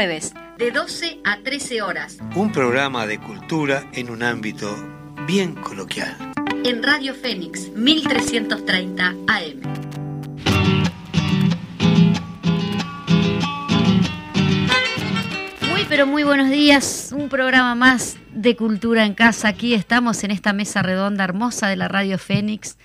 Jueves, de 12 a 13 horas. Un programa de cultura en un ámbito bien coloquial. En Radio Fénix, 1330 AM. Muy pero muy buenos días, un programa más de cultura en casa. Aquí estamos en esta mesa redonda hermosa de la Radio Fénix.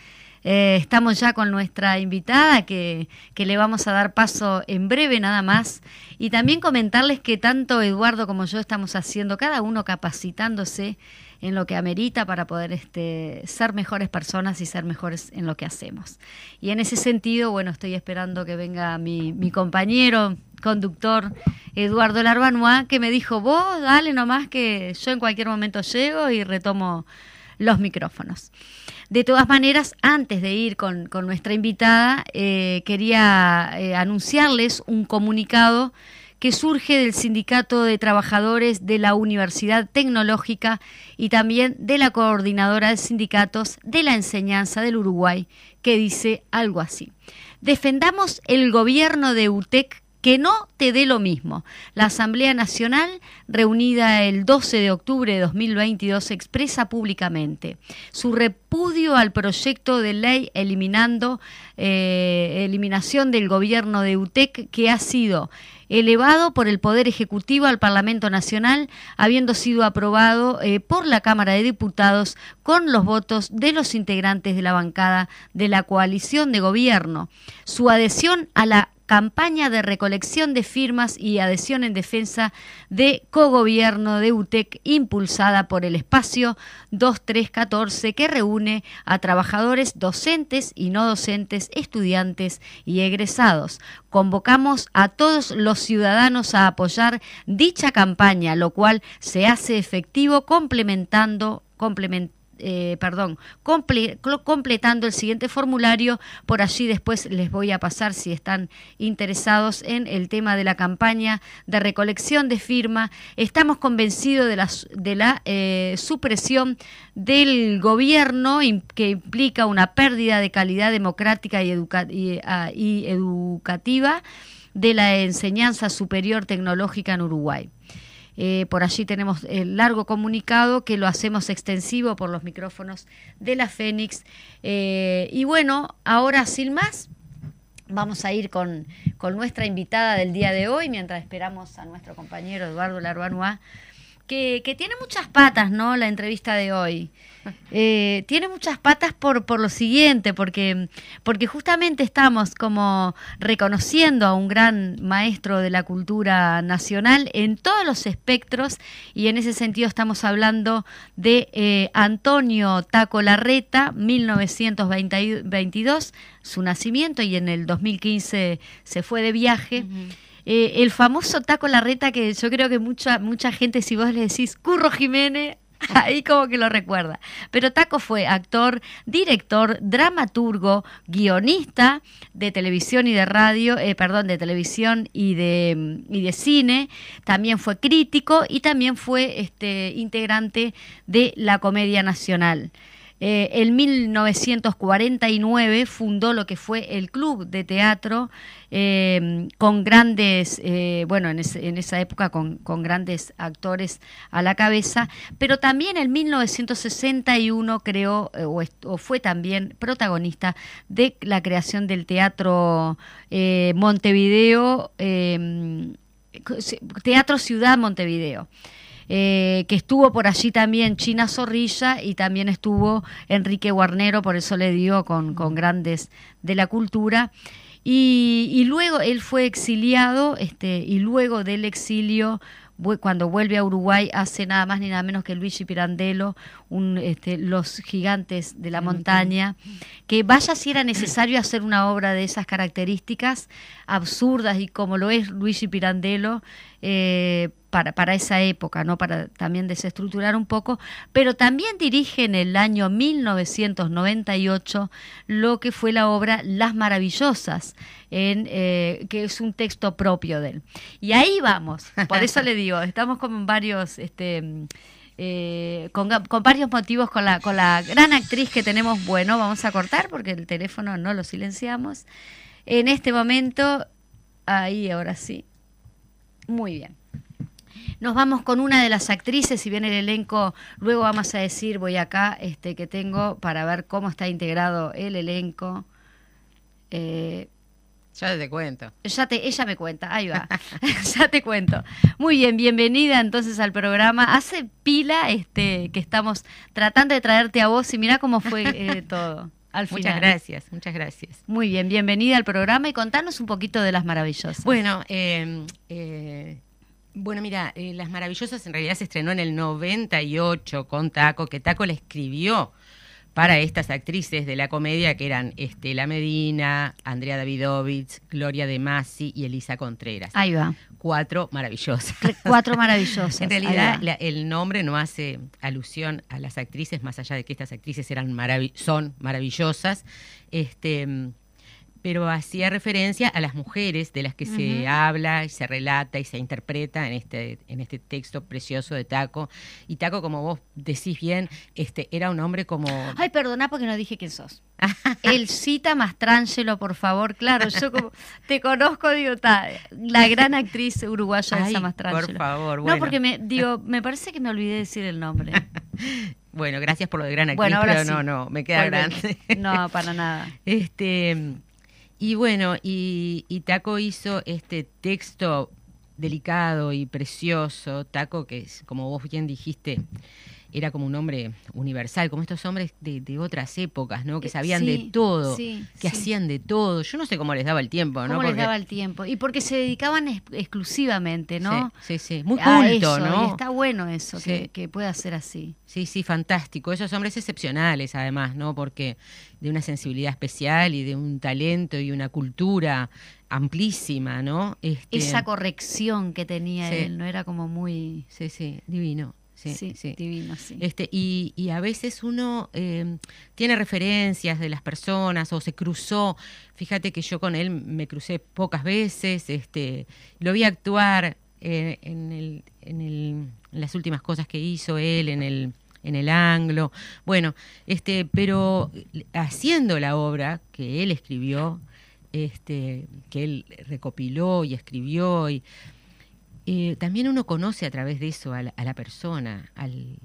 Eh, estamos ya con nuestra invitada que, que, le vamos a dar paso en breve nada más. Y también comentarles que tanto Eduardo como yo estamos haciendo, cada uno capacitándose en lo que amerita para poder este, ser mejores personas y ser mejores en lo que hacemos. Y en ese sentido, bueno, estoy esperando que venga mi, mi compañero, conductor Eduardo Larbanois, que me dijo, vos dale nomás que yo en cualquier momento llego y retomo los micrófonos. De todas maneras, antes de ir con, nuestra invitada, eh, quería eh, anunciarles un comunicado que surge del Sindicato de Trabajadores de la Universidad Tecnológica y también de la Coordinadora de Sindicatos de la Enseñanza del Uruguay, que dice algo así. Defendamos el gobierno de UTEC que no te dé lo mismo. La Asamblea Nacional, reunida el 12 de octubre de 2022, expresa públicamente su repudio al proyecto de ley eliminando eh, eliminación del gobierno de UTEC que ha sido elevado por el Poder Ejecutivo al Parlamento Nacional, habiendo sido aprobado eh, por la Cámara de Diputados con los votos de los integrantes de la bancada de la coalición de gobierno. Su adhesión a la campaña de recolección de firmas y adhesión en defensa de cogobierno de UTEC impulsada por el espacio 2314 que reúne a trabajadores docentes y no docentes, estudiantes y egresados. Convocamos a todos los ciudadanos a apoyar dicha campaña, lo cual se hace efectivo complementando complementando eh, perdón, completando el siguiente formulario. Por allí después les voy a pasar si están interesados en el tema de la campaña de recolección de firma. Estamos convencidos de la, de la eh, supresión del gobierno que implica una pérdida de calidad democrática ah, y educativa de la enseñanza superior tecnológica en Uruguay. Eh, por allí tenemos el largo comunicado que lo hacemos extensivo por los micrófonos de la Fénix. Eh, y bueno, ahora sin más, vamos a ir con, nuestra invitada del día de hoy, mientras esperamos a nuestro compañero Eduardo Larbanois, que, que tiene muchas patas, ¿no? La entrevista de hoy. Eh, tiene muchas patas por, por lo siguiente, porque, porque justamente estamos como reconociendo a un gran maestro de la cultura nacional en todos los espectros y en ese sentido estamos hablando de eh, Antonio Taco Larreta, 1922, su nacimiento y en el 2015 se fue de viaje. Eh, el famoso Taco Larreta que yo creo que mucha, mucha gente, si vos le decís Curro Jiménez, Ahí como que lo recuerda. Pero Taco fue actor, director, dramaturgo, guionista de televisión y de radio, eh, perdón, de televisión y de, y de cine. También fue crítico y también fue este, integrante de la Comedia Nacional. Eh, en 1949 fundó lo que fue el Club de Teatro eh, con grandes, eh, bueno, en, esa época con, grandes actores a la cabeza, pero también en 1961 creó o, fue también protagonista de la creación del Teatro Montevideo, Teatro Ciudad Montevideo. Eh, que estuvo por allí también China Zorrilla y también estuvo Enrique Guarnero, por eso le dio con, grandes de la cultura. Y, luego él fue exiliado, este, y luego del exilio cuando vuelve a Uruguay hace nada más ni nada menos que Luigi Pirandello, un, este, Los Gigantes de la Montaña, que vaya si era necesario hacer una obra de esas características absurdas y como lo es Luigi Pirandello, eh, para, para, esa época, ¿no? para también desestructurar un poco, pero también dirige en el año 1998 lo que fue la obra Las Maravillosas, en, eh, que es un texto propio de él. Y ahí vamos, por eso le digo, estamos con varios... Este, eh, con, con, varios motivos con la, con la gran actriz que tenemos. Bueno, vamos a cortar porque el teléfono no lo silenciamos. En este momento, ahí ahora sí. Muy bien. Nos vamos con una de las actrices, si bien el elenco, luego vamos a decir, voy acá, este que tengo para ver cómo está integrado el elenco. Eh, ya te cuento. Ya te, ella me cuenta, ahí va. ya te cuento. Muy bien, bienvenida entonces al programa. Hace pila este que estamos tratando de traerte a vos y mira cómo fue eh, todo. Al muchas gracias, muchas gracias. Muy bien, bienvenida al programa y contanos un poquito de Las Maravillosas. Bueno, eh, eh, bueno, mira, Las Maravillosas en realidad se estrenó en el 98 con Taco, que Taco le escribió para estas actrices de la comedia que eran Estela Medina, Andrea Davidovich, Gloria De Masi y Elisa Contreras. Ahí va. Cuatro maravillosas. Cuatro maravillosas. en realidad el nombre no hace alusión a las actrices, más allá de que estas actrices eran son maravillosas. Este, pero hacía referencia a las mujeres de las que se habla y se relata y se interpreta en este, en este texto precioso de Taco. Y Taco, como vos decís bien, este, era un hombre como... Ay, perdona porque no dije quién sos. El cita Mastrangelo, por favor. Claro, yo como te conozco, digo, la gran actriz uruguaya Elsa Mastrangelo. Por favor, bueno. No, porque me, digo, me parece que me olvidé de decir el nombre. bueno, gracias por lo de gran actriz, bueno, pero no, no, me queda grande. No, para nada. Este y bueno, y, Taco hizo este texto delicado y precioso, Taco, que es, como vos bien dijiste, era como un hombre universal, como estos hombres de, otras épocas, ¿no? Que eh, sabían de todo, que hacían de todo. Yo no sé cómo les daba el tiempo, ¿no? ¿Cómo les daba el tiempo? Y porque se dedicaban exclusivamente, ¿no? Sí, sí, Muy culto, ¿no? Y está bueno eso, que, que pueda ser así. Sí, sí, fantástico. Esos hombres excepcionales, además, ¿no? Porque de una sensibilidad especial y de un talento y una cultura amplísima, ¿no? Este... Esa corrección que tenía él, ¿no? Era como muy... Sí, sí, divino sí, sí, divino, sí. Este, y, y a veces uno em, tiene referencias de las personas o se cruzó. Fíjate que yo con él me crucé pocas veces, este, lo vi actuar eh, en, el, en, el, en las últimas cosas que hizo él, en el en el anglo. Bueno, este, pero haciendo la obra que él escribió, este, que él recopiló y escribió y eh, también uno conoce a través de eso a la, persona, al,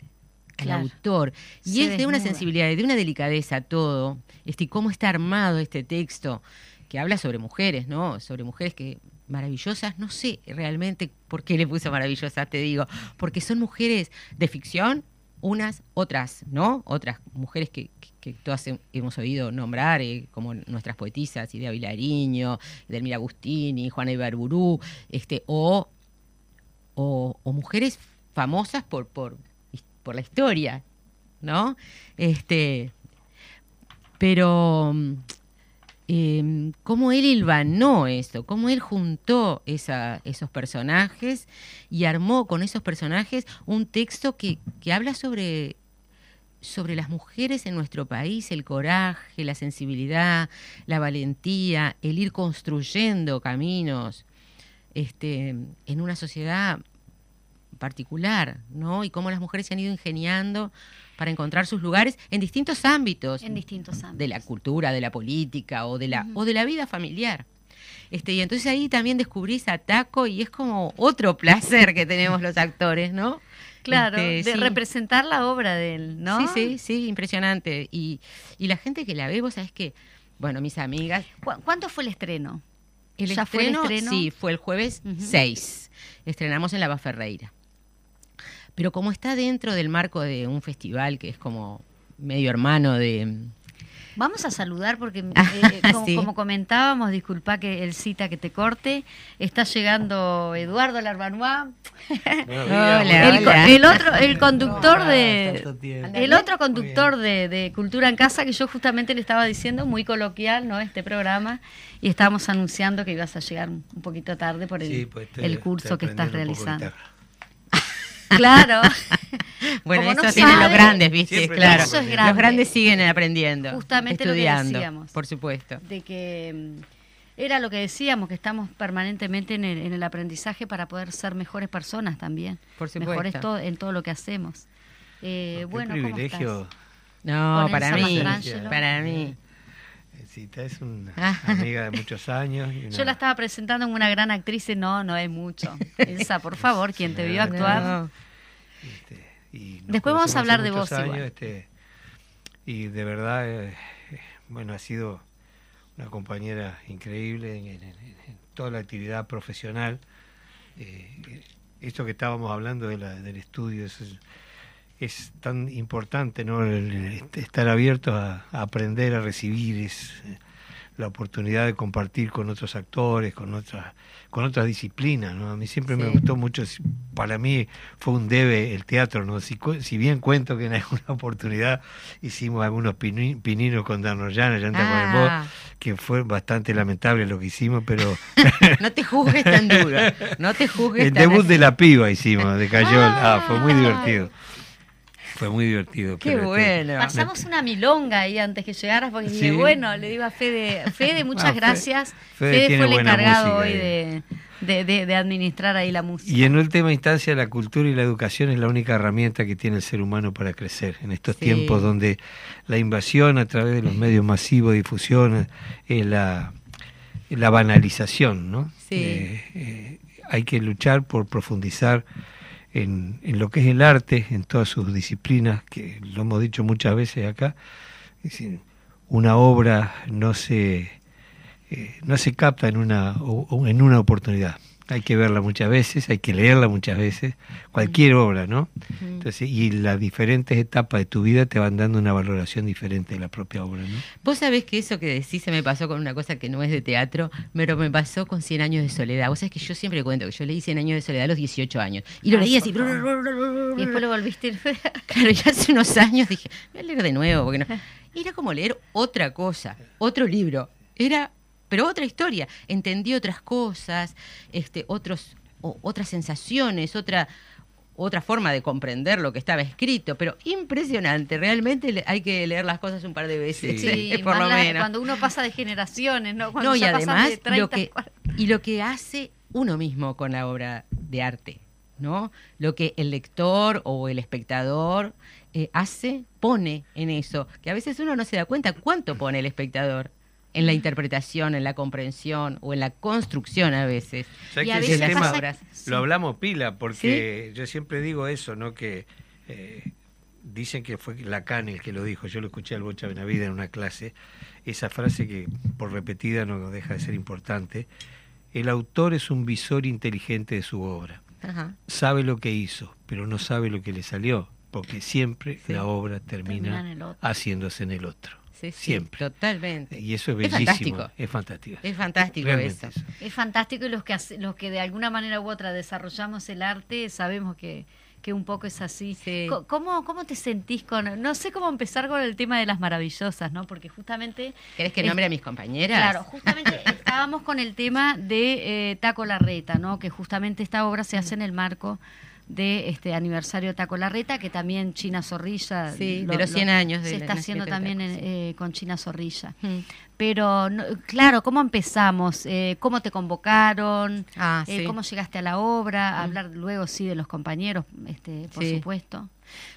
autor. Y es de una sensibilidad, de una delicadeza todo. Este, cómo está armado este texto que habla sobre mujeres, ¿no? Sobre mujeres que maravillosas, no sé realmente por qué le puso maravillosas, te digo, porque son mujeres de ficción, unas, otras, ¿no? Otras mujeres que, que, todas hemos oído nombrar, eh, como nuestras poetisas, Idea Vilariño, Delmira Agustini, Juana Ibarburú, este, o o, mujeres famosas por, por, por, la historia, ¿no? Este, pero eh, cómo él hilvanó eso, cómo él juntó esa, esos personajes y armó con esos personajes un texto que, que habla sobre sobre las mujeres en nuestro país, el coraje, la sensibilidad, la valentía, el ir construyendo caminos este, en una sociedad particular, ¿no? Y cómo las mujeres se han ido ingeniando para encontrar sus lugares en distintos ámbitos. En distintos ámbitos. De la cultura, de la política o de la, o de la vida familiar. Este, y entonces ahí también descubrís a Taco y es como otro placer que tenemos los actores, ¿no? Claro, este, de representar la obra de él, ¿no? Sí, sí, sí, impresionante. Y, y la gente que la ve, vos sabés que, bueno, mis amigas... ¿Cuánto fue el estreno? El, ¿Ya estreno, fue el estreno? Sí, fue el jueves 6. Estrenamos en La Ferreira pero como está dentro del marco de un festival que es como medio hermano de... Vamos a saludar porque, eh, eh, como, comentábamos, disculpa que el cita que te corte, está llegando Eduardo Larbanois, el, otro, el conductor de, el otro conductor de, Cultura en Casa que yo justamente le estaba diciendo, muy coloquial, ¿no? Este programa. Y estábamos anunciando que ibas a llegar un poquito tarde por el, pues el curso que estás realizando. Claro. bueno, eso tienen los grandes, ¿viste? claro. Los grandes siguen aprendiendo. Justamente estudiando, lo que decíamos. Por supuesto. De que mm, era lo que decíamos, que estamos permanentemente en el, aprendizaje para poder ser mejores personas también. Por supuesto. Mejores en todo lo que hacemos. Eh, bueno, privilegio. No, para mí, para mí. Cita es una amiga de muchos años. Yo la estaba presentando en una gran actriz y no, no es mucho. Elsa, por favor, quien te vio actuar. Este, Después vamos a hablar de vos. Este, y de verdad, eh, bueno, ha sido una compañera increíble en, toda la actividad profesional. Eh, esto que estábamos hablando de la, del estudio, es, es tan importante, ¿no? estar abierto a, aprender, a recibir, es la oportunidad de compartir con otros actores, con otras, con otras disciplinas, ¿no? A mí siempre me gustó mucho, para mí fue un debe el teatro, ¿no? Si, bien cuento que en alguna oportunidad hicimos algunos pini- pininos con Darnoyana, Llanta con el Ah. que fue bastante lamentable lo que hicimos, pero No te juzgues tan duro. No te juzgues el tan debut así. de la piba hicimos, de Cayol, ah, Ah. fue muy divertido. Fue muy divertido. Qué pero, este, bueno. Pasamos una milonga ahí antes que llegaras, porque dije, Sí. bueno, le digo a Fede, Fede, muchas Ah, gracias. Fede fue el encargado hoy eh. de, de, de- de administrar ahí la música. Y en última instancia, la cultura y la educación es la única herramienta que tiene el ser humano para crecer. En estos Sí. tiempos donde la invasión a través de los medios masivos de difusión es la, la banalización, ¿no? Sí. Eh, eh, hay que luchar por profundizar en, lo que es el arte, en todas sus disciplinas, que lo hemos dicho muchas veces acá. Una obra no se eh, no se capta en una, en una oportunidad. Hay que verla muchas veces, hay que leerla muchas veces, cualquier obra, ¿no? Entonces, y las diferentes etapas de tu vida te van dando una valoración diferente de la propia obra, ¿no? Vos sabés que eso que decís se me pasó con una cosa que no es de teatro, pero me pasó con 100 años de soledad. Vos sabés que yo siempre cuento que yo leí 100 años de soledad a los 18 años. Y lo leí así. Y después lo volviste. Claro, ya hace unos años dije, voy a leer de nuevo, porque no. Era como leer otra cosa, otro libro. Era, pero otra historia. Entendí otras cosas, este, otros, o- otras sensaciones, otra, otra forma de comprender lo que estaba escrito. Pero impresionante, realmente hay que leer las cosas un par de veces, Sí. por lo la- menos. Cuando uno pasa de generaciones, ¿no? Cuando No, y además de 30, lo que 40. y lo que hace uno mismo con la obra de arte, ¿no? Lo que el lector o el espectador eh, hace, pone en eso, que a veces uno no se da cuenta cuánto pone el espectador en la interpretación, en la comprensión o en la construcción a veces. ¿Sabes Y que a veces obras. Sí. lo hablamos pila, porque yo siempre digo eso, ¿no? Que eh, dicen que fue Lacan el que lo dijo, yo lo escuché al Bocha Benavida en una clase, esa frase que por repetida no deja de ser importante, el autor es un visor inteligente de su obra, Ajá. sabe lo que hizo, pero no sabe lo que le salió, porque siempre Sí. la obra Termina en haciéndose en el otro. Sí, sí, Siempre. Totalmente. Y eso es Es bellísimo, fantástico. es fantástico. Es fantástico eso. Es fantástico y los que, los que de alguna manera u otra desarrollamos el arte sabemos que, que un poco es así. Sí. ¿Cómo, ¿Cómo te sentís con.? No sé cómo empezar con el tema de las maravillosas, ¿no? Porque justamente. ¿Querés que es- nombre a mis compañeras? Claro, justamente estábamos con el tema de eh, Taco Larreta, ¿no? Que justamente esta obra se hace en el marco de este aniversario Taco Larreta, que también China Zorrilla Sí, de los 100 años de se está haciendo también Taco, en- eh, con China Zorrilla. Mm. Pero, no- claro, ¿cómo empezamos? Eh, ¿Cómo te convocaron? Ah, Eh. ¿Cómo llegaste a la obra? Hablar luego, sí, de los compañeros, este, por Sí. supuesto.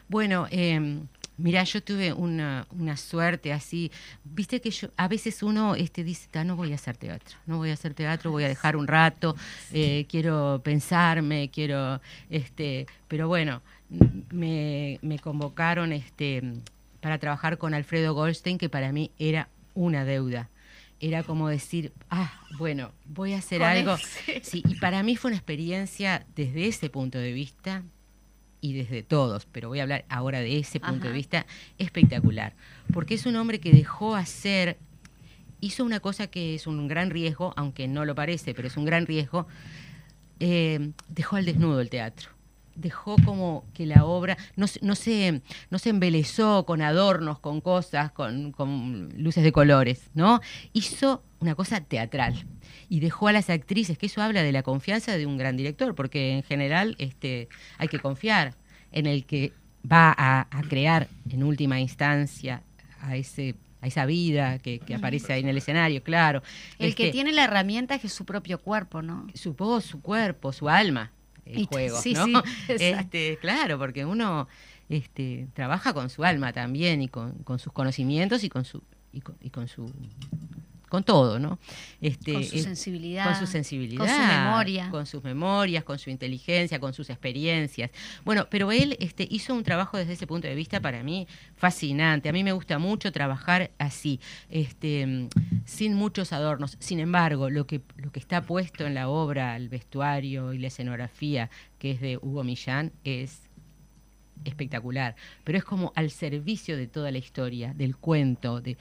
Bueno, eh, mira, yo tuve una, una suerte así. Viste que yo, a veces uno este, dice, "Ta, no voy a hacer teatro, no voy a hacer teatro, voy a dejar un rato, eh, quiero pensarme, quiero, este, pero bueno, me, me convocaron este, para trabajar con Alfredo Goldstein, que para mí era una deuda. Era como decir, ah, bueno, voy a hacer algo. Sí, y para mí fue una experiencia desde ese punto de vista y desde todos, pero voy a hablar ahora de ese punto Ajá. de vista espectacular, porque es un hombre que dejó hacer, hizo una cosa que es un gran riesgo, aunque no lo parece, pero es un gran riesgo, eh, dejó al desnudo el teatro. Dejó como que la obra no, se- no, se, no se embelezó con adornos, con cosas, con, con luces de colores, ¿no? Hizo una cosa teatral y dejó a las actrices, que eso habla de la confianza de un gran director, porque en general este, hay que confiar en el que va a, a crear en última instancia a ese a esa vida que, que aparece ahí en el escenario, claro. El que Este, tiene la herramienta es su propio cuerpo, ¿no? su voz, su cuerpo, su alma, el Y- juego, sí, ¿no? sí, este, claro, porque uno este, trabaja con su alma también y con, con sus conocimientos y con su y con, y con su con todo, ¿no? Este, Con su sensibilidad, con su sensibilidad, con su memoria. con sus memorias, con su inteligencia, con sus experiencias. Bueno, pero él este, hizo un trabajo desde ese punto de vista para mí fascinante. A mí me gusta mucho trabajar así, este, sin muchos adornos. Sin embargo, lo que, lo que está puesto en la obra, el vestuario y la escenografía, que es de Hugo Millán, es espectacular, pero es como al servicio de toda la historia, del cuento, de,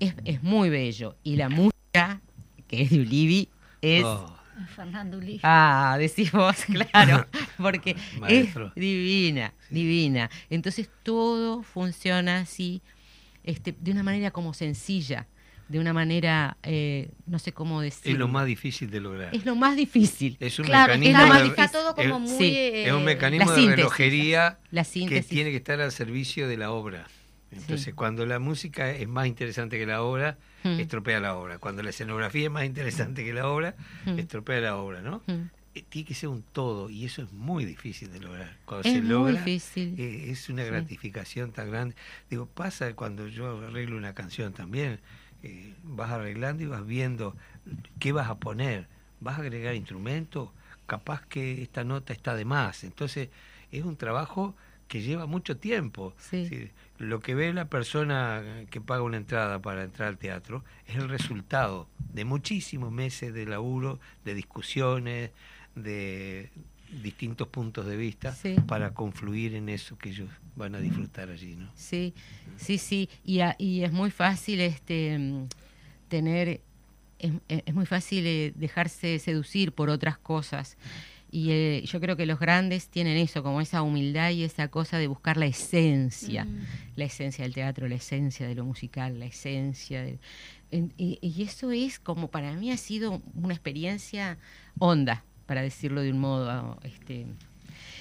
es, es muy bello. Y la música, que es de Ulivi, es... Oh, Fernando Uli. Ah, decís vos, claro, porque Maestro. es divina, Sí. divina. Entonces todo funciona así, este, de una manera como sencilla, de una manera, eh, no sé cómo decir. es lo más difícil de lograr. Es lo más difícil. Es un Claro, mecanismo es lo más de- difícil. está todo como es- muy... sí, eh, es un mecanismo la de síntesis. relojería La que síntesis. tiene que estar al servicio de la obra. Entonces, Sí. cuando la música es más interesante que la obra, Mm. estropea la obra. Cuando la escenografía es más interesante que la obra, Mm. estropea la obra, ¿no? Mm. Eh, Tiene que ser un todo y eso es muy difícil de lograr. Cuando Es se muy logra, difícil. eh, es una Sí. gratificación tan grande. Digo, pasa cuando yo arreglo una canción también. eh, vas arreglando y vas viendo qué vas a poner. Vas a agregar instrumentos, capaz que esta nota está de más. Entonces, es un trabajo que lleva mucho tiempo. Sí. Lo que ve la persona que paga una entrada para entrar al teatro es el resultado de muchísimos meses de laburo, de discusiones, de distintos puntos de vista Sí. para confluir en eso que ellos van a disfrutar allí, ¿no? Sí, sí, sí. Y, a- y es muy fácil este tener, es, es muy fácil eh, dejarse seducir por otras cosas. Y eh, yo creo que los grandes tienen eso, como esa humildad y esa cosa de buscar la esencia, Mm. la esencia del teatro, la esencia de lo musical, la esencia de... en- y, y eso es como para mí ha sido una experiencia honda, para decirlo de un modo este,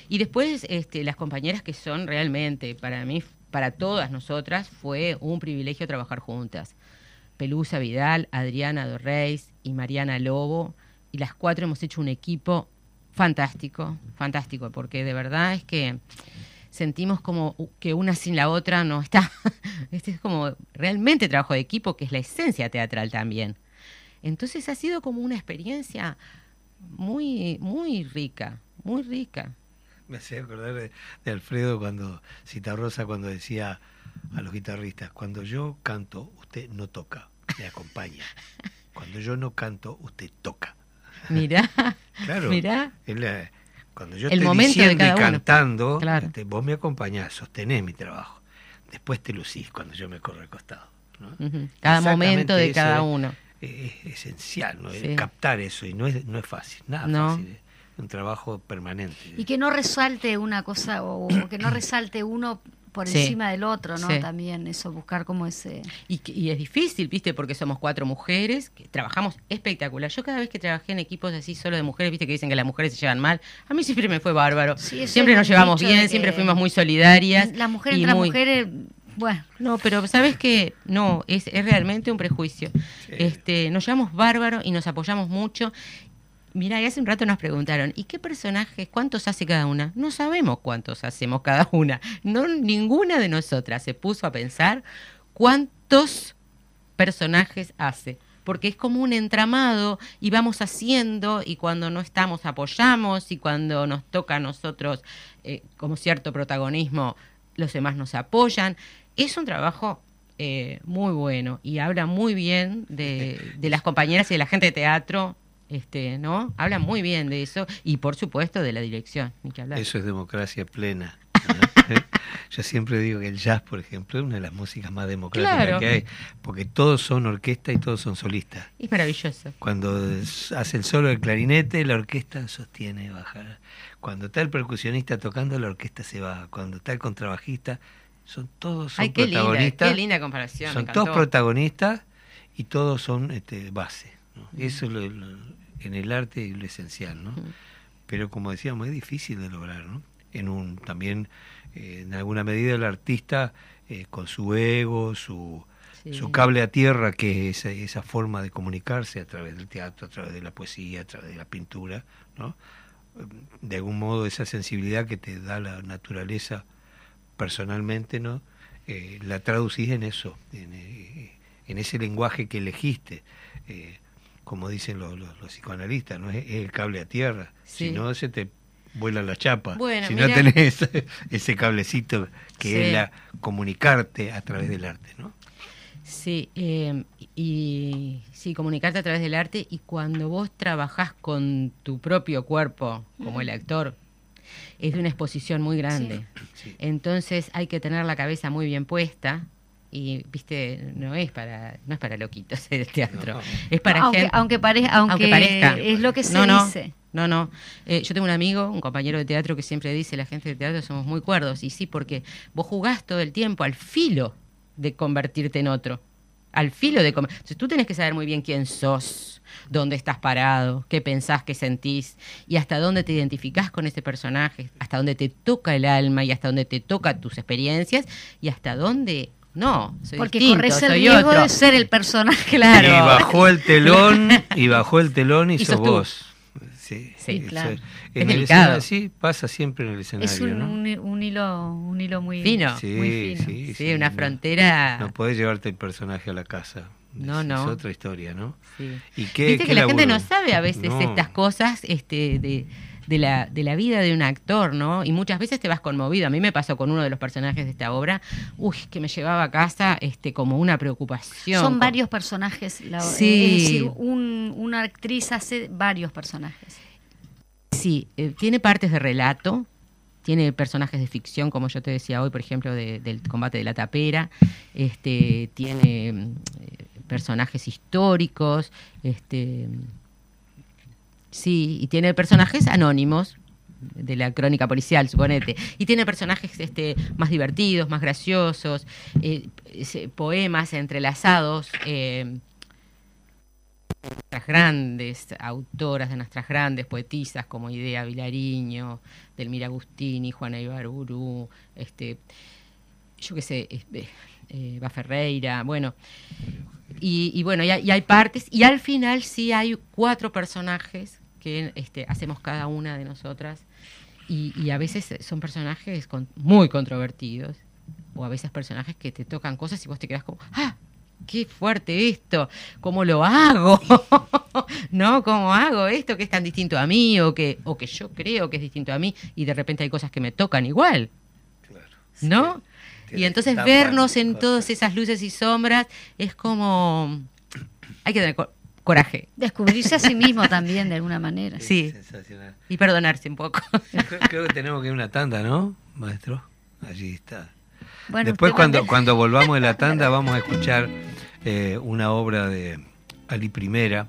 y después este, las compañeras que son realmente, para mí, para todas nosotras, fue un privilegio trabajar juntas. Pelusa Vidal, Adriana Dorreis y Mariana Lobo. Y las cuatro hemos hecho un equipo fantástico, fantástico, porque de verdad es que sentimos como que una sin la otra no está. Este es como realmente trabajo de equipo, que es la esencia teatral también. Entonces ha sido como una experiencia muy, muy rica, muy rica. Me hace acordar de, de Alfredo cuando, Citarrosa, cuando decía a los guitarristas, cuando yo canto, usted no toca, me acompaña. Cuando yo no canto, usted toca. Mirá, Claro. mirá. La- cuando yo El estoy momento de diciendo y cada uno. cantando, Claro. este, vos me acompañás, sostenés mi trabajo. Después te lucís cuando yo me corro al costado. Cada momento de cada es- uno. Es, es esencial, ¿no? Sí. captar eso y no es, no es fácil, nada No. fácil. Es un trabajo permanente. Y que no resalte una cosa o, o que no resalte uno por Sí. encima del otro, ¿no? Sí. También eso, buscar como ese... Y, que- y es difícil, ¿viste? Porque somos cuatro mujeres, que trabajamos espectacular. Yo cada vez que trabajé en equipos así solo de mujeres, ¿viste? Que dicen que las mujeres se llevan mal. A mí siempre me fue bárbaro. Sí, eso siempre nos llevamos bien, siempre fuimos muy solidarias. La mujer y entre muy- mujeres, bueno, No, pero sabes que no, es, es realmente un prejuicio. Sí. Este, nos llevamos bárbaro y nos apoyamos mucho. Mira, hace un rato nos preguntaron, ¿y qué personajes, cuántos hace cada una? No sabemos cuántos hacemos cada una. No, ninguna de nosotras se puso a pensar cuántos personajes hace. Porque es como un entramado y vamos haciendo y cuando no estamos apoyamos y cuando nos toca a nosotros eh, como cierto protagonismo, los demás nos apoyan. Es un trabajo eh, muy bueno y habla muy bien de, de las compañeras y de la gente de teatro, este, ¿no? Habla muy bien de eso y por supuesto de la dirección, ni que hablar. Eso es democracia plena. ¿no? Yo siempre digo que el jazz, por ejemplo, es una de las músicas más democráticas Claro. que hay, porque todos son orquesta y todos son solistas. Es maravilloso. Cuando hace el solo del clarinete, la orquesta sostiene, baja. Cuando está el percusionista tocando, la orquesta se va. Cuando está el contrabajista, son todos son Ay, qué linda, protagonistas. qué linda comparación. son todos protagonistas y todos son este, base. ¿no? Eso es lo- lo- en el arte es lo esencial, ¿no? Pero como decíamos, es difícil de lograr, ¿no? En un, también, eh, en alguna medida, el artista, eh, con su ego, su, Sí. su cable a tierra, que es esa, esa forma de comunicarse a través del teatro, a través de la poesía, a través de la pintura, ¿no? De algún modo esa sensibilidad que te da la naturaleza personalmente, ¿no? Eh, la traducís en eso, en, en ese lenguaje que elegiste. Como dicen los, los- los psicoanalistas, ¿no? Es, es el cable a tierra. Sí. Si no, se te vuela la chapa. Bueno, si mirá. no tenés ese cablecito que Sí. es la comunicarte a través del arte, ¿no? Sí, eh, y sí, comunicarte a través del arte y cuando vos trabajás con tu propio cuerpo, como el actor, es de una exposición muy grande. Sí. Entonces hay que tener la cabeza muy bien puesta y viste no es para no es para loquitos el teatro No. es para aunque, gente aunque, pare- aunque aunque parezca. es lo que se no, no, dice. No, no. Eh, yo tengo un amigo, un compañero de teatro que siempre dice, la gente de teatro somos muy cuerdos. Y sí, porque vos jugás todo el tiempo al filo de convertirte en otro. Al filo de... com- Entonces tú tenés que saber muy bien quién sos, dónde estás parado, qué pensás, qué sentís, y hasta dónde te identificás con ese personaje, hasta dónde te toca el alma y hasta dónde te toca tus experiencias y hasta dónde... No, soy Porque distinto, corres el soy riesgo otro. de ser el personaje. Claro. Y bajó el telón, y bajó el telón y, Y sos vos. Sí, Sí, eso claro. es. Es En el delicado. escenario, sí, pasa siempre en el escenario, Es un, ¿no? un, un hilo, un hilo muy Fino. Sí, muy fino. sí, Sí, una no- frontera... No podés llevarte el personaje a la casa. No, Es- no. Es otra historia, ¿no? Sí. ¿Y qué, Viste qué que la gente no sabe a veces No. estas cosas este, de, de la, de la vida de un actor, ¿no? Y muchas veces te vas conmovido. A mí me pasó con uno de los personajes de esta obra, uy, que me llevaba a casa este, como una preocupación. Son varios personajes. la- Sí. Es decir, un- una actriz hace varios personajes. Sí, eh, tiene partes de relato, tiene personajes de ficción, como yo te decía hoy, por ejemplo, de- del combate de la tapera, este, tiene mm, eh, personajes históricos, este, sí, y tiene personajes anónimos de la crónica policial, suponete, y tiene personajes este, más divertidos, más graciosos, eh, poemas entrelazados. eh, nuestras grandes autoras, de nuestras grandes poetisas como Idea Vilariño, Delmira Agustini, Juana Ibaruru, este, yo qué sé, este, eh, Eva Ferreira, bueno. Y, y bueno, y hay, y hay partes, y al final sí hay cuatro personajes que este, hacemos cada una de nosotras, y, y a veces son personajes con- muy controvertidos, o a veces personajes que te tocan cosas y vos te quedas como, ¡ah! qué fuerte esto, ¿cómo lo hago? ¿No? ¿Cómo hago esto que es tan distinto a mí o que, o que yo creo que es distinto a mí y de repente hay cosas que me tocan igual? Claro. ¿No? Y entonces vernos en todas esas luces y sombras es como... Hay que tener coraje Descubrirse a sí mismo también, de alguna manera. Sí. Sensacional. y perdonarse un poco. Creo, creo que tenemos que ir a una tanda, ¿no, maestro? Allí está. Bueno, Después cuando, cuando volvamos de la tanda vamos a escuchar eh, una obra de Ali Primera,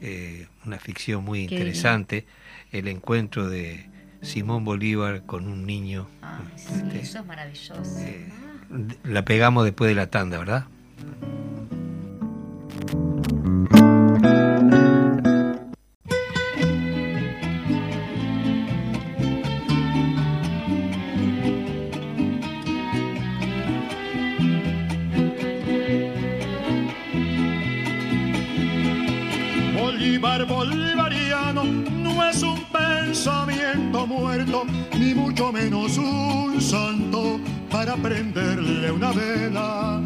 eh, una ficción muy Qué interesante, el encuentro de Simón Bolívar con un niño. Ay, sí, Este, eso es maravilloso. eh, la pegamos después de la tanda, ¿verdad? Bolivariano no es un pensamiento muerto, ni mucho menos un santo para prenderle una vela.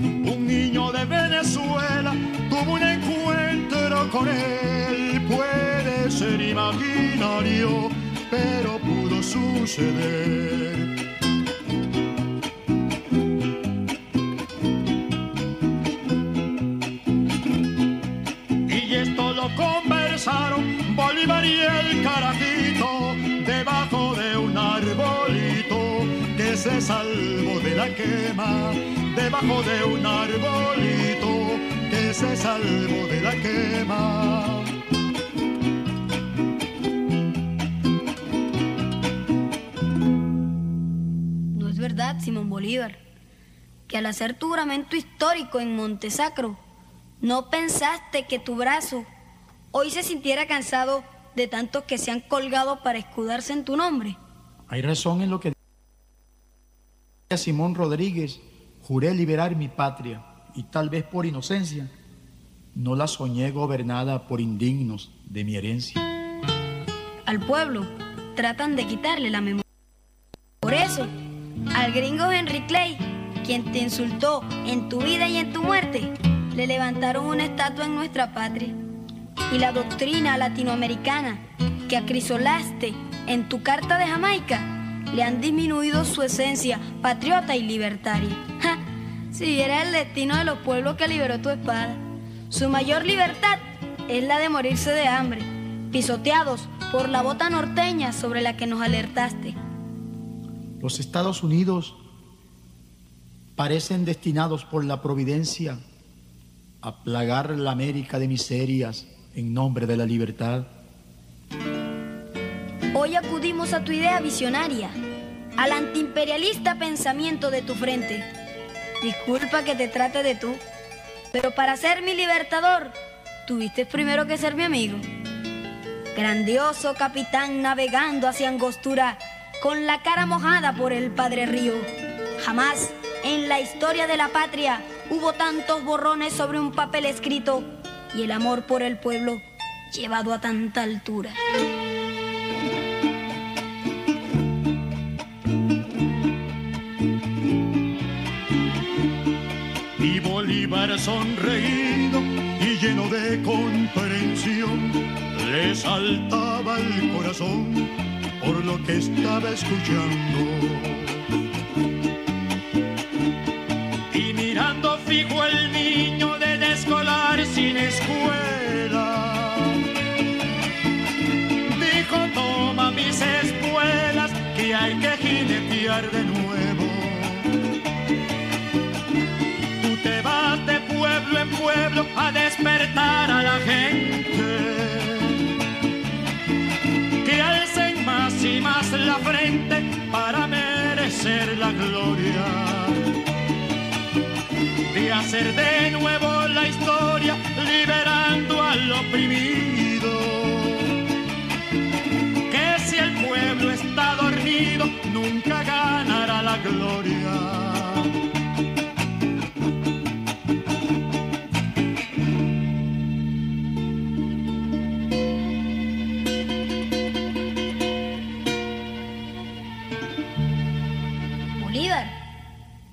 Un niño de Venezuela tuvo un encuentro con él, puede ser imaginario, pero pudo suceder. Bolívar y el carajito debajo de un arbolito que se salvó de la quema. Debajo de un arbolito que se salvó de la quema. No es verdad, Simón Bolívar, que al hacer tu juramento histórico en Montesacro, no pensaste que tu brazo hoy se sintiera cansado de tantos que se han colgado para escudarse en tu nombre. Hay razón en lo que dice Simón Rodríguez, juré liberar mi patria y tal vez por inocencia no la soñé gobernada por indignos de mi herencia. Al pueblo tratan de quitarle la memoria. Por eso, al gringo Henry Clay, quien te insultó en tu vida y en tu muerte, le levantaron una estatua en nuestra patria. Y la doctrina latinoamericana que acrisolaste en tu carta de Jamaica, le han disminuido su esencia patriota y libertaria. Si era el destino de los pueblos que liberó tu espada. Su mayor libertad es la de morirse de hambre, pisoteados por la bota norteña sobre la que nos alertaste. Los Estados Unidos parecen destinados por la providencia a plagar la América de miserias en nombre de la libertad. Hoy acudimos a tu idea visionaria, al antiimperialista pensamiento de tu frente. Disculpa que te trate de tú, pero para ser mi libertador, tuviste primero que ser mi amigo. Grandioso capitán navegando hacia Angostura con la cara mojada por el Padre Río. Jamás en la historia de la patria hubo tantos borrones sobre un papel escrito y el amor por el pueblo llevado a tanta altura. Y Bolívar sonreído y lleno de comprensión le saltaba el corazón por lo que estaba escuchando. A despertar a la gente. Que alcen más y más la frente para merecer la gloria. De hacer de nuevo la historia liberando al oprimido. Que si el pueblo está dormido nunca ganará la gloria.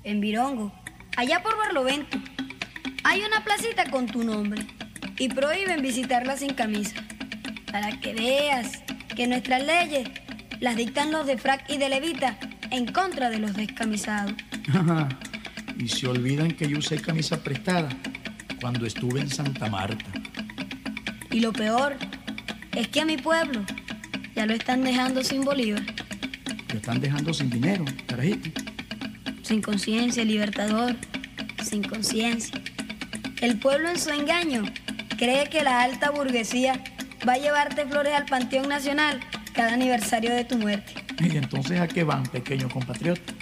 En Virongo, allá por Barlovento, hay una placita con tu nombre y prohíben visitarla sin camisa. Para que veas que nuestras leyes las dictan los de frac y de levita en contra de los descamisados. y se olvidan que yo usé camisa prestada cuando estuve en Santa Marta. Y lo peor es que a mi pueblo ya lo están dejando sin Bolívar, Lo están dejando sin dinero, carajito. Sin conciencia, libertador, sin conciencia. El pueblo en su engaño cree que la alta burguesía va a llevarte flores al Panteón Nacional cada aniversario de tu muerte. Y entonces, ¿a qué van, pequeño compatriota?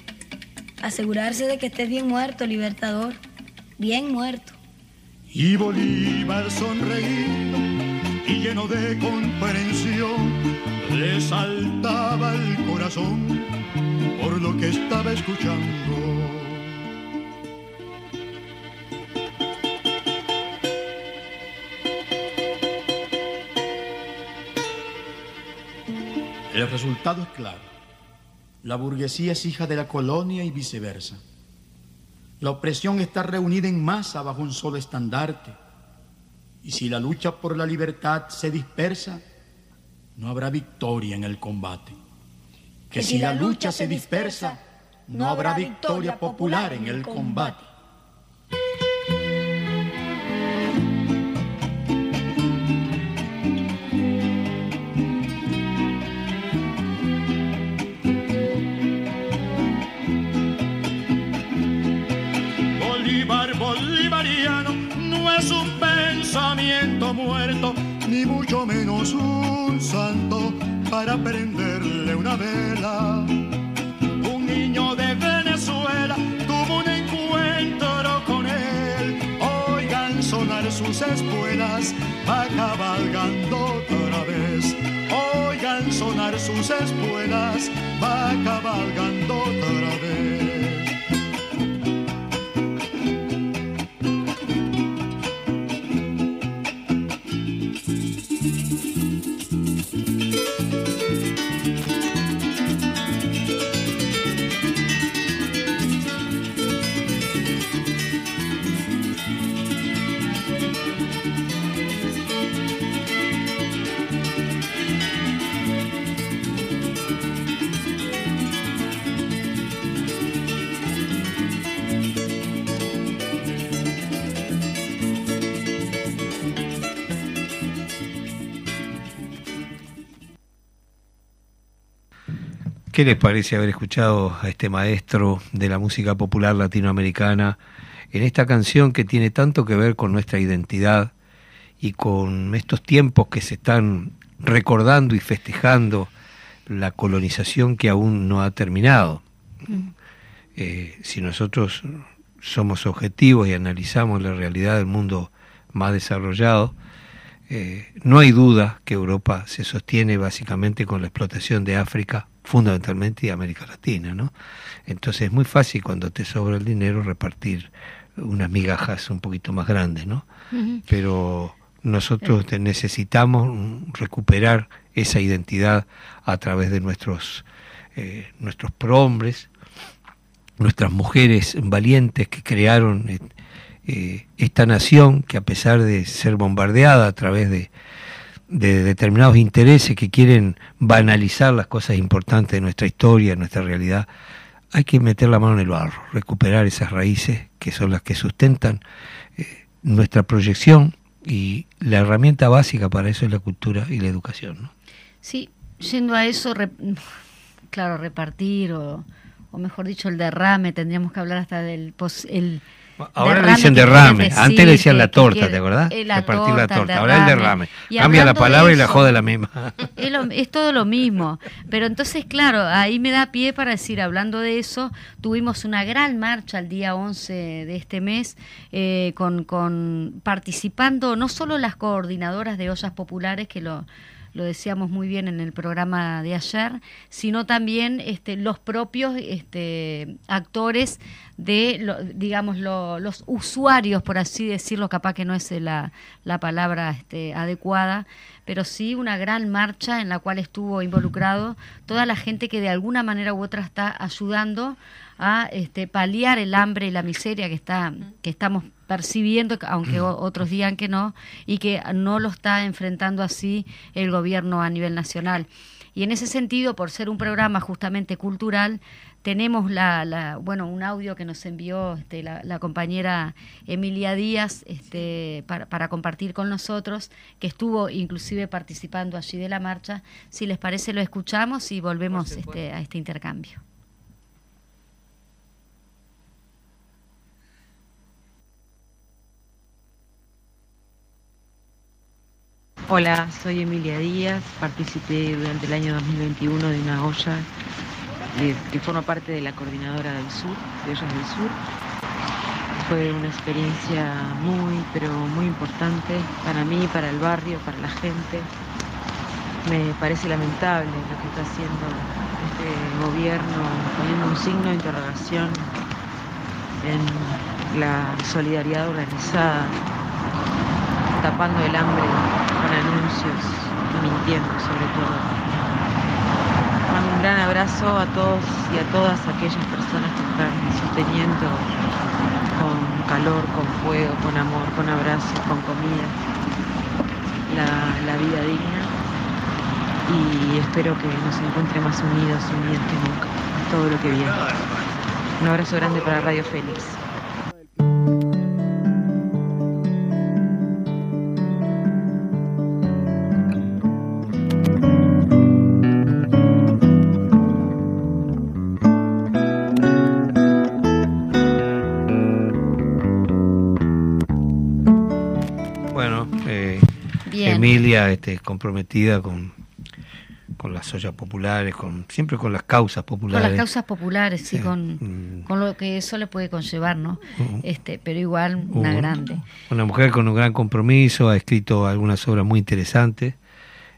Asegurarse de que estés bien muerto, libertador. Bien muerto. Y Bolívar sonreído y lleno de comprensión le saltaba el corazón por lo que estaba escuchando. El resultado es claro. La burguesía es hija de la colonia y viceversa. La opresión está reunida en masa bajo un solo estandarte. Y si la lucha por la libertad se dispersa, no habrá victoria en el combate. Que si la lucha se dispersa, no habrá victoria popular en el combate. Bolívar bolivariano no es un pensamiento muerto, ni mucho menos un santo para prenderle una vela. Un niño de Venezuela tuvo un encuentro con él. Oigan sonar sus espuelas, va cabalgando otra vez. Oigan sonar sus espuelas, va cabalgando otra vez. ¿Qué les parece haber escuchado a este maestro de la música popular latinoamericana en esta canción que tiene tanto que ver con nuestra identidad y con estos tiempos que se están recordando y festejando la colonización que aún no ha terminado? Mm. Eh, si nosotros somos objetivos y analizamos la realidad del mundo más desarrollado, eh, no hay duda que Europa se sostiene básicamente con la explotación de África, fundamentalmente América Latina, ¿no? Entonces es muy fácil cuando te sobra el dinero repartir unas migajas un poquito más grandes, ¿no? Pero nosotros necesitamos recuperar esa identidad a través de nuestros eh, nuestros prohombres, nuestras mujeres valientes que crearon eh, esta nación que a pesar de ser bombardeada a través de, determinados intereses que quieren banalizar las cosas importantes de nuestra historia, de nuestra realidad, hay que meter la mano en el barro, recuperar esas raíces que son las que sustentan eh, nuestra proyección y la herramienta básica para eso es la cultura y la educación. Sí, yendo a eso, claro, repartir o o mejor dicho, el derrame, tendríamos que hablar hasta del el Ahora le dicen derrame, antes le decían la torta, ¿te acordás? Repartir la torta, ahora el derrame. Cambia la palabra y la joda la misma. Es, todo lo mismo, pero entonces, claro, ahí me da pie para decir, hablando de eso, tuvimos una gran marcha el día 11 de este mes, eh, con, con participando no solo las coordinadoras de ollas populares, que lo lo decíamos muy bien en el programa de ayer, sino también este, los propios este, actores de, digamos, los usuarios, por así decirlo, capaz que no es la, la palabra este, adecuada, pero sí una gran marcha en la cual estuvo involucrado toda la gente que de alguna manera u otra está ayudando a este, paliar el hambre y la miseria que, está, que estamos percibiendo, aunque otros digan que no, y que no lo está enfrentando así el gobierno a nivel nacional. Y en ese sentido, por ser un programa justamente cultural, tenemos la, bueno un audio que nos envió este, la, compañera Emilia Díaz este, para, para, compartir con nosotros, que estuvo inclusive participando allí de la marcha. Si les parece, lo escuchamos y volvemos este, a este intercambio. Hola, soy Emilia Díaz, participé durante el año 2021 de una olla que forma parte de la coordinadora del sur, de Ollas del Sur. Fue una experiencia muy, pero muy importante para mí, para el barrio, para la gente. Me parece lamentable lo que está haciendo este gobierno, poniendo un signo de interrogación en la solidaridad organizada tapando el hambre con anuncios y mintiendo sobre todo. un gran abrazo a todos y a todas aquellas personas que están sosteniendo con calor, con fuego, con amor, con abrazos, con comida, la, vida digna y espero que nos encuentre más unidos, unidos que nunca, todo lo que viene. Un abrazo grande para Radio Félix. Este, comprometida con, con las ollas populares, con siempre con las causas populares. Con las causas populares, sí, con, mm. con, lo que eso le puede conllevar, ¿no? este, pero igual una grande. Una mujer con un gran compromiso, ha escrito algunas obras muy interesantes,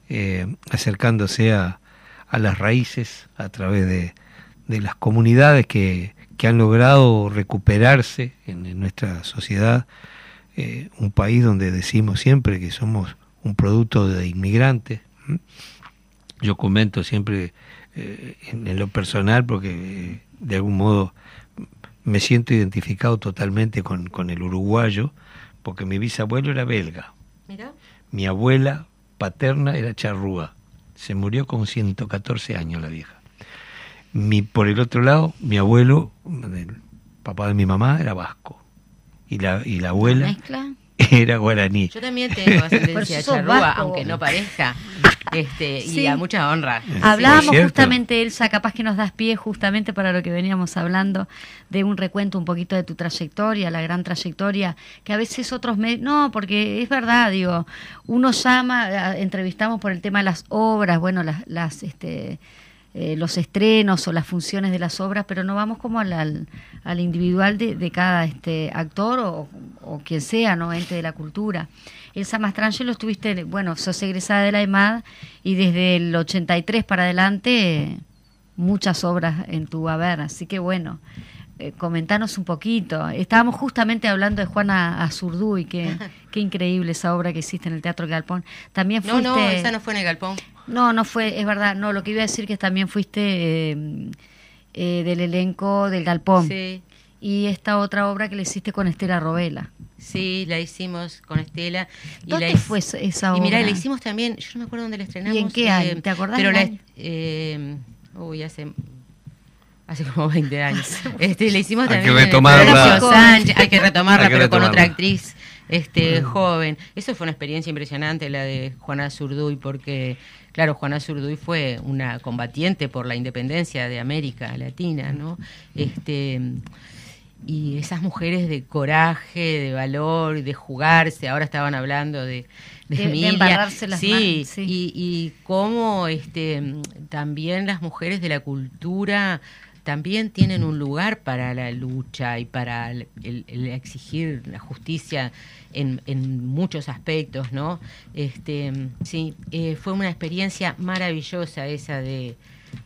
eh, acercándose a, a, las raíces a través de, de las comunidades que, que, han logrado recuperarse en, nuestra sociedad, eh, un país donde decimos siempre que somos un producto de inmigrantes. Yo comento siempre eh, en, lo personal porque eh, de algún modo me siento identificado totalmente con, el uruguayo, porque mi bisabuelo era belga. Mi abuela paterna era charrúa. Se murió con 114 años la vieja. Mi, por el otro lado, mi abuelo, el papá de mi mamá, era vasco. Y la, y la abuela era guaraní. Yo también tengo ascendencia charrúa, vasco, aunque no parezca. Este, Sí. Y a mucha honra. Hablábamos justamente, Elsa, capaz que nos das pie justamente para lo que veníamos hablando, de un recuento un poquito de tu trayectoria, la gran trayectoria, que a veces otros me... No, porque es verdad, digo, uno llama, entrevistamos por el tema de las obras, bueno, las, las este, eh, los estrenos o las funciones de las obras, pero no vamos como al, al, al individual de, de cada este actor o, o quien sea, ¿no? Ente de la cultura. Elsa Mastrangelo estuviste, bueno, sos egresada de la EMAD y desde el 83 para adelante eh, muchas obras en tu haber, así que bueno, eh, comentanos un poquito. Estábamos justamente hablando de Juana Azurduy, que qué increíble esa obra que hiciste en el Teatro Galpón. También No, fuiste... no, esa no fue en el galpón. No, no fue, es verdad, no, lo que iba a decir que también fuiste eh, eh, del elenco del Galpón. Sí, Y esta otra obra que le hiciste con Estela Robela. sí, la hicimos con Estela. Y ¿Dónde la fue esa- esa Y obra? la hicimos también, yo no me acuerdo dónde la estrenamos. ¿Y en qué año? ¿Te acordás Pero la, año? eh, uy, hace... Hace como 20 años. Este, la hicimos Hay también. que retomarla. Sánchez, hay que retomarla, Hay que pero con retomarla. otra actriz este, joven. Eso fue una experiencia impresionante, la de Juana Zurduy, porque, claro, Juana Zurduy fue una combatiente por la independencia de América Latina, ¿no? Este, y esas mujeres de coraje, de valor, de jugarse, ahora estaban hablando de, de, De- de embarrarse las sí, manos, sí. Y, y cómo este, también las mujeres de la cultura también tienen un lugar para la lucha y para el, el- el exigir la justicia en, en muchos aspectos, ¿no? Este, sí, eh, fue una experiencia maravillosa esa de,